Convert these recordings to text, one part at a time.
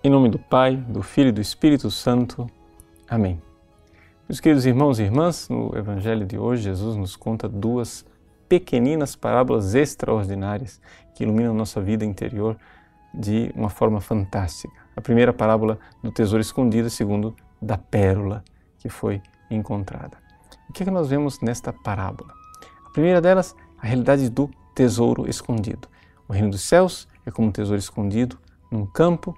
Em nome do Pai, do Filho e do Espírito Santo. Amém. Meus queridos irmãos e irmãs, no Evangelho de hoje, Jesus nos conta duas pequeninas parábolas extraordinárias que iluminam nossa vida interior de uma forma fantástica. A primeira parábola do tesouro escondido, a segunda da pérola que foi encontrada. O que é que nós vemos nesta parábola? A primeira delas, a realidade do tesouro escondido. O reino dos céus é como um tesouro escondido num campo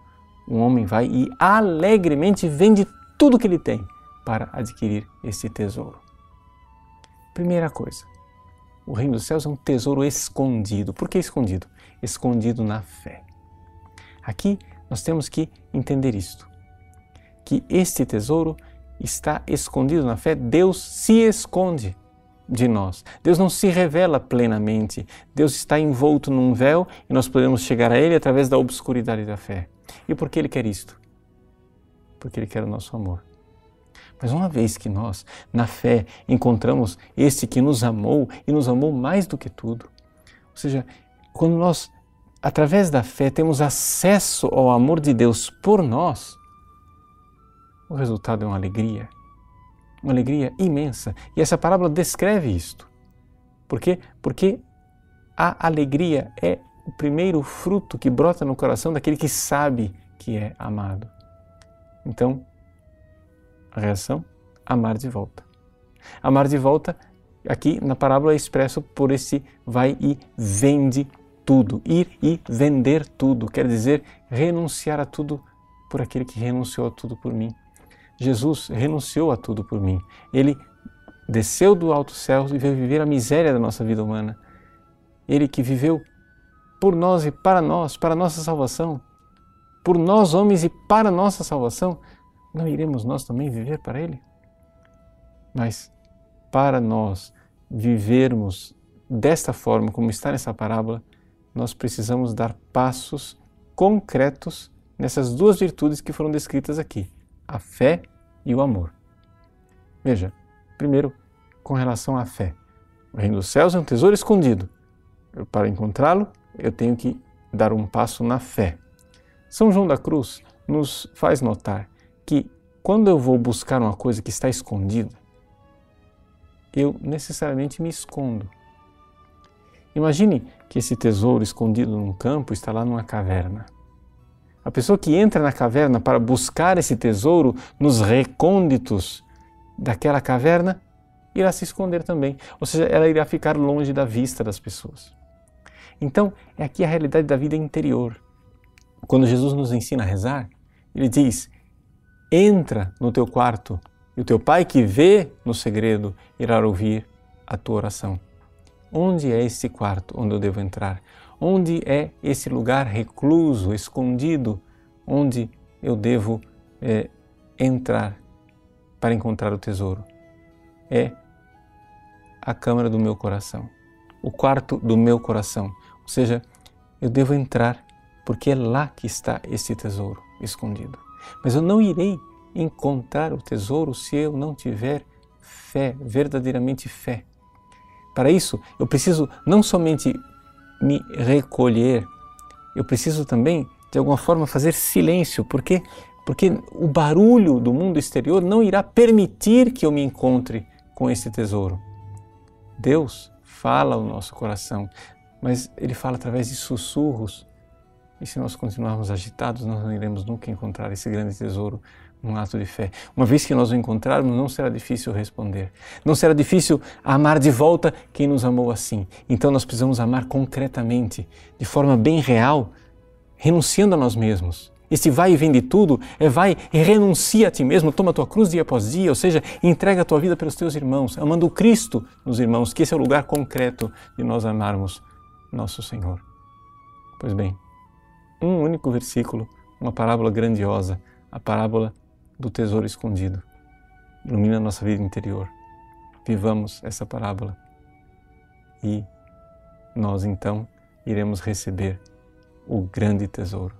um homem vai e alegremente vende tudo que ele tem para adquirir esse tesouro. Primeira coisa, o reino dos céus é um tesouro escondido. Por que escondido? Escondido na fé. Aqui nós temos que entender isto: que este tesouro está escondido na fé, Deus se esconde de nós. Deus não se revela plenamente. Deus está envolto num véu e nós podemos chegar a Ele através da obscuridade da fé. E por que Ele quer isto? Porque Ele quer o nosso amor. Mas uma vez que nós, na fé, encontramos este que nos amou e nos amou mais do que tudo, ou seja, quando nós, através da fé, temos acesso ao amor de Deus por nós, o resultado é uma alegria, uma alegria imensa. E essa parábola descreve isto. Por quê? Porque a alegria é o primeiro fruto que brota no coração daquele que sabe que é amado. Então, a reação? Amar de volta. Amar de volta, aqui na parábola é expresso por esse vai e vende tudo. Ir e vender tudo, quer dizer renunciar a tudo por aquele que renunciou a tudo por mim. Jesus renunciou a tudo por mim. Ele desceu do alto céu e veio viver a miséria da nossa vida humana. Ele que viveu por nós e para nós, para nossa salvação, por nós homens e para nossa salvação, não iremos nós também viver para Ele? Mas para nós vivermos desta forma, como está nessa parábola, nós precisamos dar passos concretos nessas duas virtudes que foram descritas aqui: a fé e o amor. Veja, primeiro, com relação à fé. O reino dos céus é um tesouro escondido. Para encontrá-lo, eu tenho que dar um passo na fé. São João da Cruz nos faz notar que quando eu vou buscar uma coisa que está escondida, eu necessariamente me escondo. Imagine que esse tesouro escondido num campo está lá numa caverna. A pessoa que entra na caverna para buscar esse tesouro nos recônditos daquela caverna irá se esconder também, ou seja, ela irá ficar longe da vista das pessoas. Então, é aqui a realidade da vida interior. Quando Jesus nos ensina a rezar, ele diz: entra no teu quarto e o teu pai que vê no segredo irá ouvir a tua oração. Onde é esse quarto onde eu devo entrar? Onde é esse lugar recluso, escondido, onde eu devo é, entrar para encontrar o tesouro? É a câmara do meu coração, o quarto do meu coração, ou seja, eu devo entrar porque é lá que está esse tesouro escondido. Mas eu não irei encontrar o tesouro se eu não tiver fé, verdadeiramente fé. Para isso, eu preciso não somente me recolher, eu preciso também, de alguma forma, fazer silêncio, porque porque o barulho do mundo exterior não irá permitir que eu me encontre com esse tesouro. Deus fala ao nosso coração, mas ele fala através de sussurros. E se nós continuarmos agitados, nós não iremos nunca encontrar esse grande tesouro num ato de fé. Uma vez que nós o encontrarmos, não será difícil responder. Não será difícil amar de volta quem nos amou assim. Então nós precisamos amar concretamente, de forma bem real, renunciando a nós mesmos. Esse vai e vem de tudo é vai e renuncia a ti mesmo, toma a tua cruz dia após dia, ou seja, entrega a tua vida pelos teus irmãos, amando Cristo nos irmãos, que esse é o lugar concreto de nós amarmos nosso Senhor. Pois bem, um único versículo, uma parábola grandiosa, a parábola do tesouro escondido. Ilumina a nossa vida interior. Vivamos essa parábola e nós então iremos receber o grande tesouro.